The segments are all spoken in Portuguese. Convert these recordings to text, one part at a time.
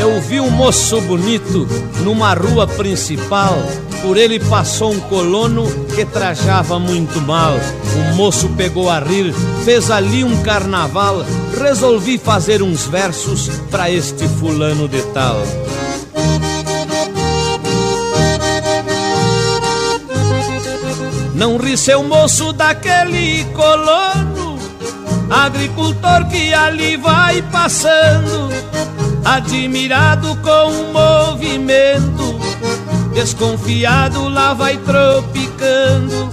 Eu vi um moço bonito numa rua principal. Por ele passou um colono que trajava muito mal. O moço pegou a rir, fez ali um carnaval. Resolvi fazer uns versos para este fulano de tal. Não ri seu moço daquele colono, agricultor que ali vai passando, admirado com o movimento, desconfiado lá vai tropicando.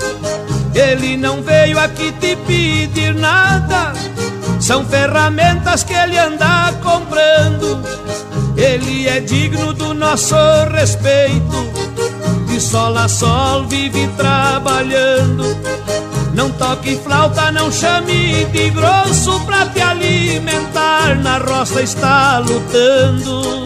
Ele não veio aqui te pedir nada, são ferramentas que ele anda comprando. Ele é digno do nosso respeito de sol a sol vive trabalhando. Não toque flauta, não chame de grosso pra te alimentar. Na roça está lutando.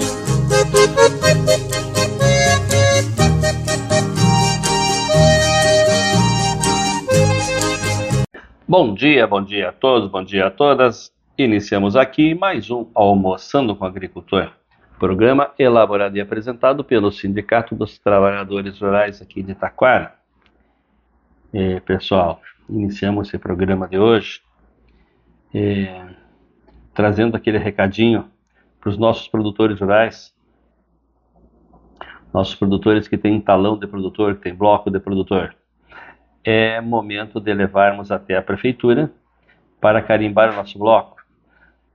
Bom dia, bom dia a todos, bom dia a todas. Iniciamos aqui mais um Almoçando com Agricultor. Programa elaborado e apresentado pelo Sindicato dos Trabalhadores Rurais aqui de Taquara. E, pessoal, iniciamos esse programa de hoje é, trazendo aquele recadinho para os nossos produtores rurais, nossos produtores que têm talão de produtor, que têm bloco de produtor. É momento de levarmos até a prefeitura para carimbar o nosso bloco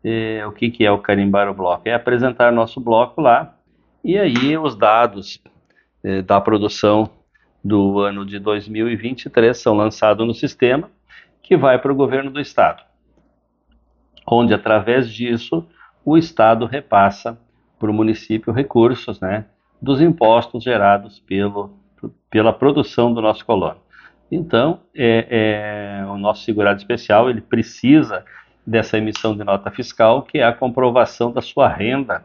é, o que, que é o carimbar o bloco? É apresentar nosso bloco lá e aí os dados é, da produção do ano de 2023 são lançados no sistema que vai para o governo do estado, onde através disso o estado repassa para o município recursos, né, dos impostos gerados pelo, pela produção do nosso colono. Então, é, é, o nosso segurado especial ele precisa dessa emissão de nota fiscal, que é a comprovação da sua renda,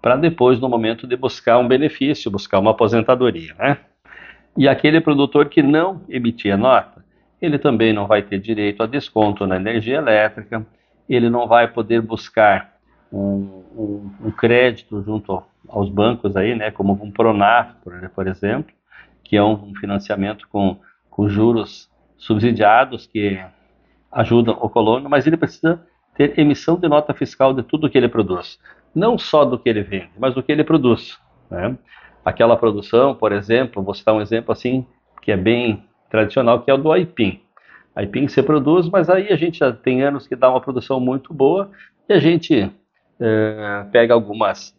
para depois, no momento de buscar um benefício, buscar uma aposentadoria. Né? E aquele produtor que não emitia nota, ele também não vai ter direito a desconto na energia elétrica, ele não vai poder buscar um, um, um crédito junto aos bancos aí, né, como um Pronaf, por, exemplo, que é um financiamento com, com juros subsidiados que ajudam o colono, mas ele precisa ter emissão de nota fiscal de tudo que ele produz. Não só do que ele vende, mas do que ele produz. Né? Aquela produção, por exemplo, vou citar um exemplo assim, que é bem tradicional, que é o do aipim. Aipim se produz, mas aí a gente já tem anos que dá uma produção muito boa e a gente é, pega algumas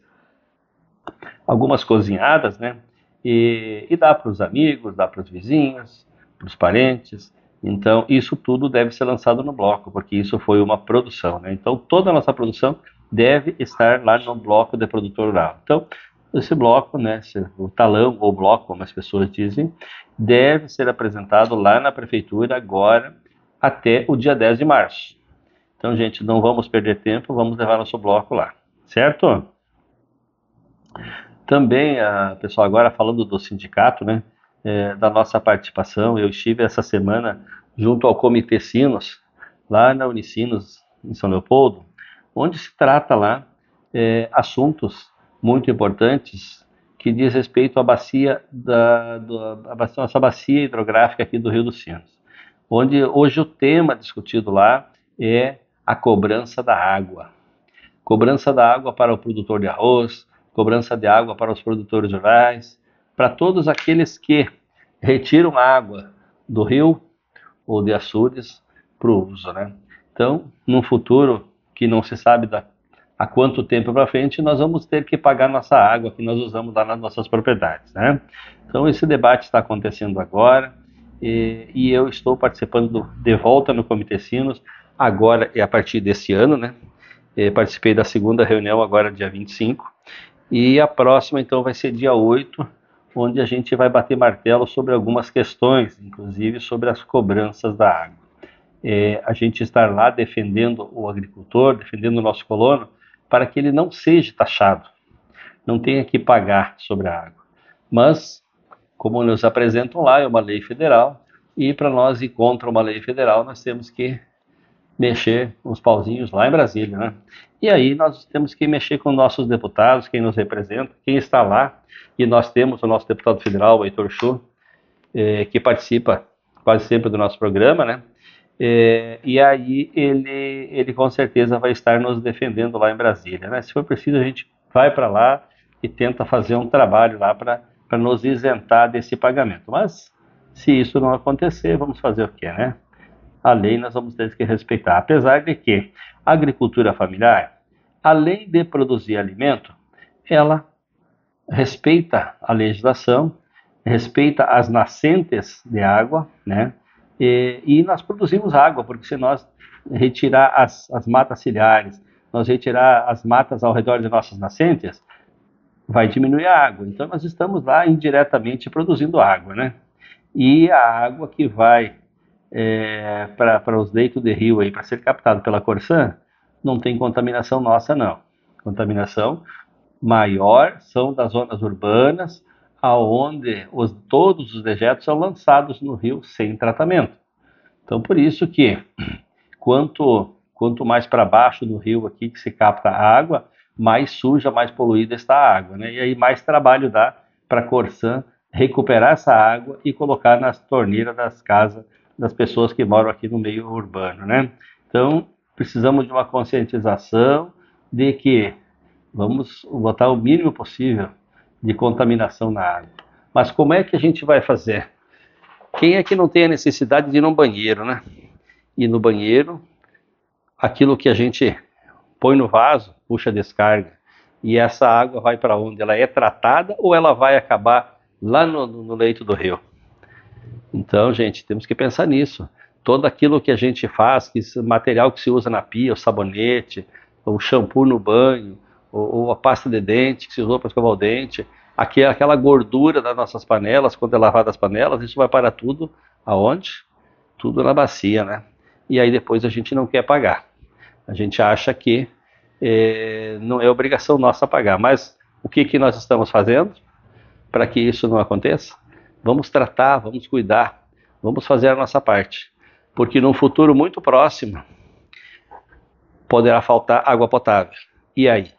algumas cozinhadas, né? E, e dá para os amigos, dá para os vizinhos, para os parentes. Então, isso tudo deve ser lançado no bloco, porque isso foi uma produção. Né? Então, toda a nossa produção deve estar lá no bloco de produtor rural. Então, esse bloco, né, o talão ou bloco, como as pessoas dizem, deve ser apresentado lá na prefeitura agora até o dia 10 de março. Então, gente, não vamos perder tempo, vamos levar nosso bloco lá, certo? Também, a, pessoal, agora falando do sindicato, né, é, da nossa participação. Eu estive essa semana junto ao Comitê Sinos, lá na Unicinos, em São Leopoldo, onde se trata lá é, assuntos muito importantes que diz respeito à bacia da do, a bacia, nossa bacia hidrográfica aqui do Rio dos Sinos, onde hoje o tema discutido lá é a cobrança da água. Cobrança da água para o produtor de arroz, cobrança de água para os produtores rurais, para todos aqueles que retiram água do rio ou de açudes para o uso, né? Então, num futuro que não se sabe da, há quanto tempo para frente, nós vamos ter que pagar nossa água que nós usamos lá nas nossas propriedades, né? Então, esse debate está acontecendo agora e, e eu estou participando do, de volta no Comitê Sinos, agora e a partir desse ano, né? E participei da segunda reunião agora, dia 25, e a próxima, então, vai ser dia 8, onde a gente vai bater martelo sobre algumas questões, inclusive sobre as cobranças da água. É, a gente estar lá defendendo o agricultor, defendendo o nosso colono, para que ele não seja taxado, não tenha que pagar sobre a água. Mas, como nos apresentam lá, é uma lei federal, e para nós ir contra uma lei federal, nós temos que mexer uns pauzinhos lá em Brasília, né? E aí nós temos que mexer com nossos deputados, quem nos representa, quem está lá. E nós temos o nosso deputado federal, o Heitor Chu, eh, que participa quase sempre do nosso programa, né? Eh, e aí ele, ele com certeza vai estar nos defendendo lá em Brasília, né? Se for preciso, a gente vai para lá e tenta fazer um trabalho lá para nos isentar desse pagamento. Mas se isso não acontecer, vamos fazer o quê, né? A lei nós vamos ter que respeitar. Apesar de que a agricultura familiar, além de produzir alimento, ela respeita a legislação, respeita as nascentes de água, né? E, e nós produzimos água, porque se nós retirar as, as matas ciliares, nós retirar as matas ao redor de nossas nascentes, vai diminuir a água. Então nós estamos lá indiretamente produzindo água, né? E a água que vai é, para os leitos de rio aí para ser captado pela Corsã, não tem contaminação nossa não. Contaminação maior são das zonas urbanas, aonde os, todos os dejetos são lançados no rio sem tratamento. Então por isso que quanto quanto mais para baixo no rio aqui que se capta a água, mais suja, mais poluída está a água, né? E aí mais trabalho dá para a Corsã recuperar essa água e colocar nas torneiras das casas das pessoas que moram aqui no meio urbano, né? Então, precisamos de uma conscientização de que vamos botar o mínimo possível de contaminação na água. Mas como é que a gente vai fazer? Quem é que não tem a necessidade de ir no banheiro, né? E no banheiro, aquilo que a gente põe no vaso, puxa a descarga, e essa água vai para onde? Ela é tratada ou ela vai acabar lá no, no leito do rio? Então, gente, temos que pensar nisso. Todo aquilo que a gente faz, que material que se usa na pia, o sabonete, o shampoo no banho, ou, ou a pasta de dente que se usou para escovar o dente, aqui, aquela gordura das nossas panelas, quando é lavada as panelas, isso vai para tudo aonde? Tudo na bacia, né? E aí depois a gente não quer pagar. A gente acha que é, não é obrigação nossa pagar. Mas o que, que nós estamos fazendo para que isso não aconteça? Vamos tratar, vamos cuidar, vamos fazer a nossa parte. Porque num futuro muito próximo poderá faltar água potável. E aí?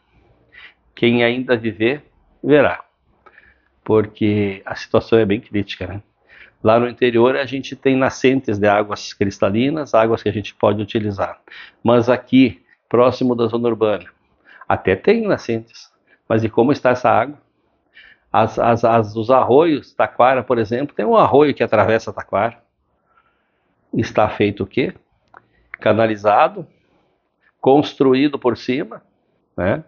Quem ainda viver, verá. Porque a situação é bem crítica, né? Lá no interior a gente tem nascentes de águas cristalinas, águas que a gente pode utilizar. Mas aqui, próximo da zona urbana, até tem nascentes. Mas e como está essa água? As, as, as, os arroios, Taquara, por exemplo, tem um arroio que atravessa Taquara. Está feito o quê? Canalizado, construído por cima, né?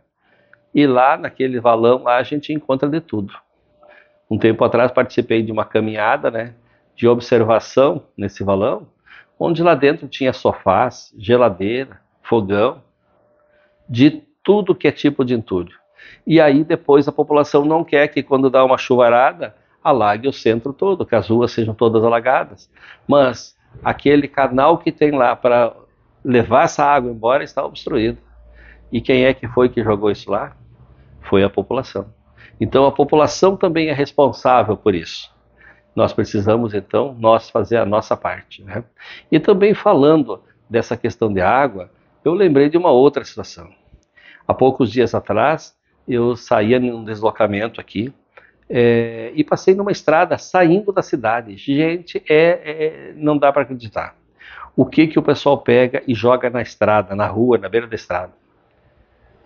E lá naquele valão lá a gente encontra de tudo. Um tempo atrás participei de uma caminhada, né, de observação nesse valão, onde lá dentro tinha sofás, geladeira, fogão, de tudo que é tipo de entulho. E aí depois a população não quer que quando dá uma chuvarada alague o centro todo, que as ruas sejam todas alagadas. Mas aquele canal que tem lá para levar essa água embora está obstruído. E quem é que foi que jogou isso lá? Foi a população. Então a população também é responsável por isso. Nós precisamos então nós fazer a nossa parte. Né? E também falando dessa questão de água, eu lembrei de uma outra situação. Há poucos dias atrás eu saía num deslocamento aqui é, e passei numa estrada saindo da cidade. Gente, é, é não dá para acreditar. O que que o pessoal pega e joga na estrada, na rua, na beira da estrada?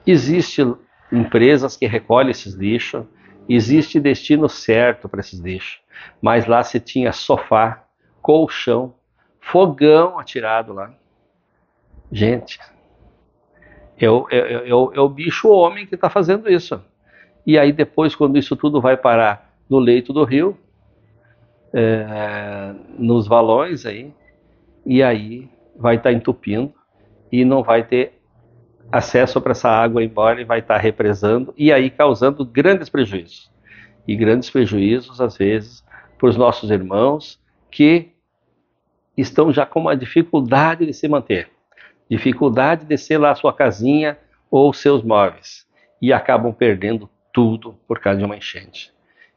Existem empresas que recolhem esses lixos, existe destino certo para esses lixos, mas lá se tinha sofá, colchão, fogão atirado lá. Gente, é o, é, é, é, o, é o bicho homem que está fazendo isso. E aí depois, quando isso tudo vai parar no leito do rio, é, nos valões aí, e aí vai estar tá entupindo e não vai ter acesso para essa água embora e vai estar tá represando e aí causando grandes prejuízos. E grandes prejuízos, às vezes, para os nossos irmãos que estão já com uma dificuldade de se manter dificuldade de descer lá a sua casinha ou seus móveis e acabam perdendo tudo por causa de uma enchente.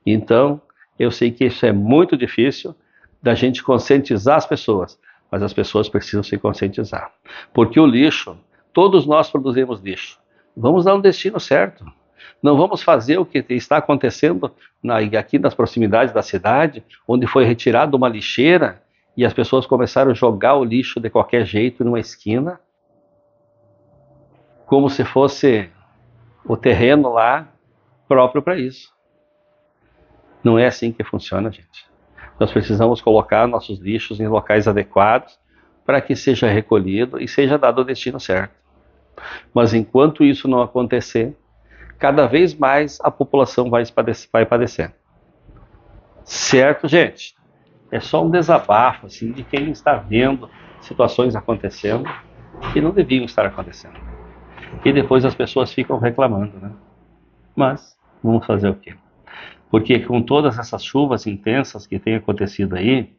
Então, eu sei que isso é muito difícil da gente conscientizar as pessoas, mas as pessoas precisam se conscientizar. Porque o lixo, todos nós produzimos lixo. Vamos dar um destino certo. Não vamos fazer o que está acontecendo na, aqui nas proximidades da cidade, onde foi retirada uma lixeira e as pessoas começaram a jogar o lixo de qualquer jeito numa esquina, como se fosse o terreno lá próprio para isso. Não é assim que funciona, gente. Nós precisamos colocar nossos lixos em locais adequados para que seja recolhido e seja dado o destino certo. Mas enquanto isso não acontecer, cada vez mais a população vai, vai padecer. Certo, gente? É só um desabafo assim, de quem está vendo situações acontecendo que não deviam estar acontecendo. E depois as pessoas ficam reclamando, né? Mas vamos fazer o quê? Porque com todas essas chuvas intensas que têm acontecido aí,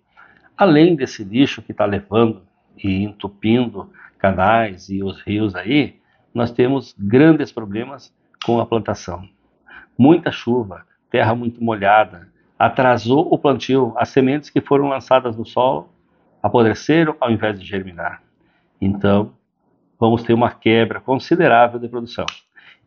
além desse lixo que está levando e entupindo canais e os rios aí, nós temos grandes problemas com a plantação. Muita chuva, terra muito molhada, atrasou o plantio. As sementes que foram lançadas no solo apodreceram ao invés de germinar. Então, vamos ter uma quebra considerável de produção.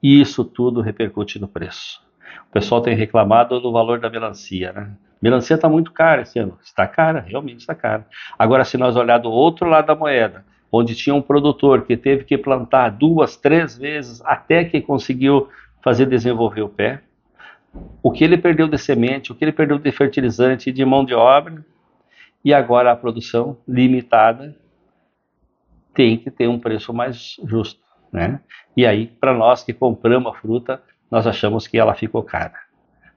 E isso tudo repercute no preço. O pessoal tem reclamado do valor da melancia, né? Melancia está muito cara esse ano. Está cara, realmente está cara. Agora, se nós olhar do outro lado da moeda, onde tinha um produtor que teve que plantar duas, três vezes até que conseguiu fazer desenvolver o pé. O que ele perdeu de semente, o que ele perdeu de fertilizante de mão de obra, e agora a produção limitada tem que ter um preço mais justo, né? E aí, para nós que compramos a fruta, nós achamos que ela ficou cara.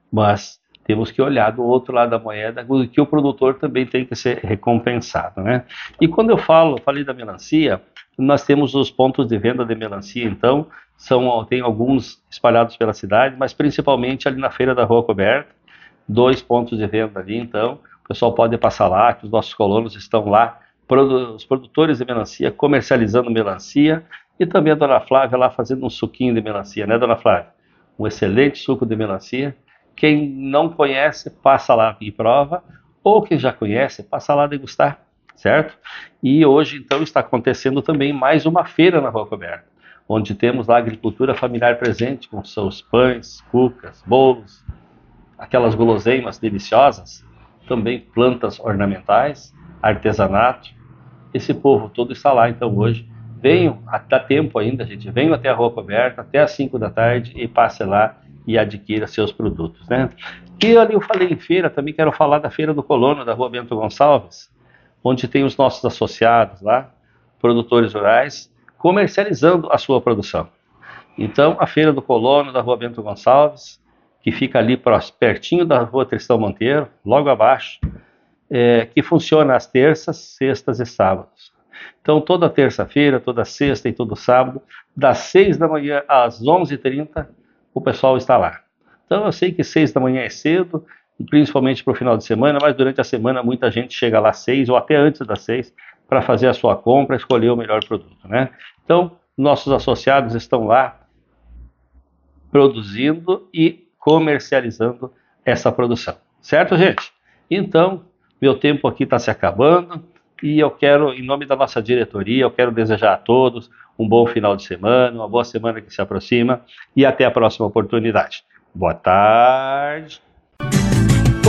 Mas temos que olhar do outro lado da moeda que o produtor também tem que ser recompensado, né? E quando eu falo, falei da melancia, nós temos os pontos de venda de melancia, então, são tem alguns espalhados pela cidade, mas principalmente ali na feira da Rua Coberta, dois pontos de venda ali, então, o pessoal pode passar lá, que os nossos colonos estão lá, os produtores de melancia comercializando melancia, e também a dona Flávia lá fazendo um suquinho de melancia, né, dona Flávia? Um excelente suco de melancia, quem não conhece, passa lá e prova, ou quem já conhece, passa lá degustar, certo? E hoje, então, está acontecendo também mais uma feira na Rua Coberta, onde temos lá a agricultura familiar presente, com seus pães, cucas, bolos, aquelas guloseimas deliciosas, também plantas ornamentais, artesanato. Esse povo todo está lá, então, hoje. Venham, dá tempo ainda, gente, venham até a Rua Coberta, até às 5 da tarde e passe lá e adquira seus produtos. Né? E ali eu falei em feira, também quero falar da Feira do Colono, da Rua Bento Gonçalves, onde tem os nossos associados lá, produtores rurais, comercializando a sua produção. Então, a Feira do Colono, da Rua Bento Gonçalves, que fica ali pertinho da Rua Tristão Monteiro, logo abaixo, é, que funciona às terças, sextas e sábados. Então, toda terça-feira, toda sexta e todo sábado, das 6 da manhã às 11h30, o pessoal está lá. Então eu sei que seis da manhã é cedo, principalmente para o final de semana, mas durante a semana muita gente chega lá às seis ou até antes das seis para fazer a sua compra, escolher o melhor produto, né? Então nossos associados estão lá produzindo e comercializando essa produção, certo, gente? Então meu tempo aqui está se acabando e eu quero, em nome da nossa diretoria, eu quero desejar a todos um bom final de semana, uma boa semana que se aproxima e até a próxima oportunidade. Boa tarde.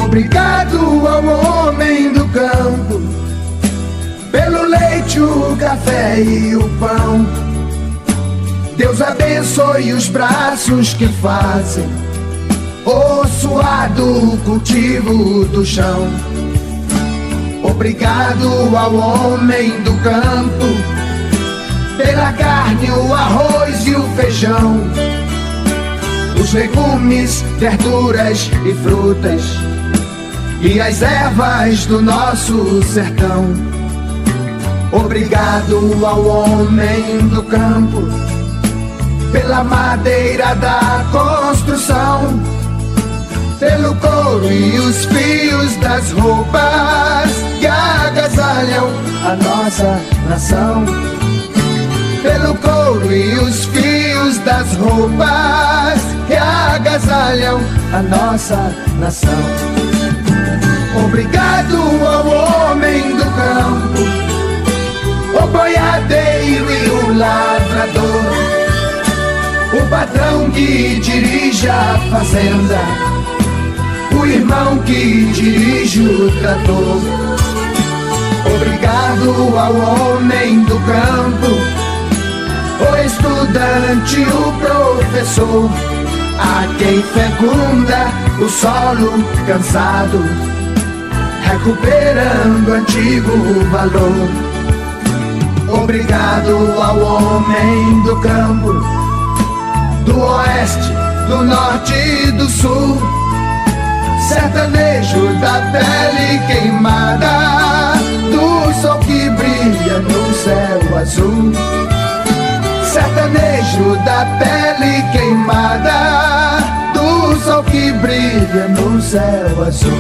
Obrigado ao homem do campo pelo leite, o café e o pão. Deus abençoe os braços que fazem o suado cultivo do chão. Obrigado ao homem do campo pela carne, o arroz e o feijão, os legumes, verduras e frutas, e as ervas do nosso sertão. Obrigado ao homem do campo, pela madeira da construção, pelo couro e os fios das roupas que agasalham a nossa nação pelo couro e os fios das roupas que agasalham a nossa nação. Obrigado ao homem do campo boiadeiro e o lavrador, o patrão que dirige a fazenda, o irmão que dirige o trator. Obrigado ao homem do campo, o estudante, o professor, a quem fecunda o solo cansado, recuperando antigo valor. Obrigado ao homem do campo, do oeste, do norte e do sul. Sertanejo da pele queimada, do sol que brilha no céu azul. Sertanejo da pele queimada, do sol que brilha no céu azul.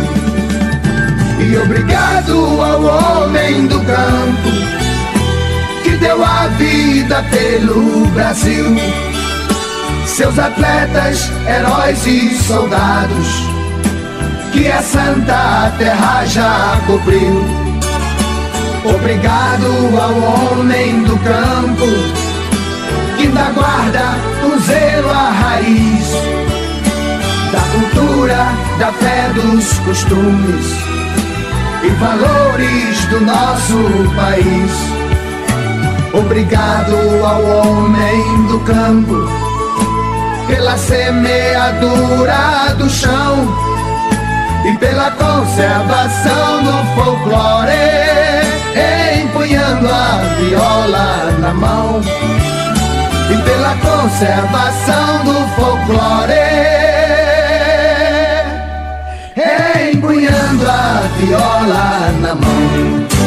E obrigado ao homem do campo deu a vida pelo Brasil. Seus atletas, heróis e soldados, que a Santa Terra já cobriu. Obrigado ao homem do campo, que da guarda o zelo a raiz da cultura, da fé, dos costumes e valores do nosso país. Obrigado ao homem do campo pela semeadura do chão e pela conservação do folclore, empunhando a viola na mão. E pela conservação do folclore, empunhando a viola na mão.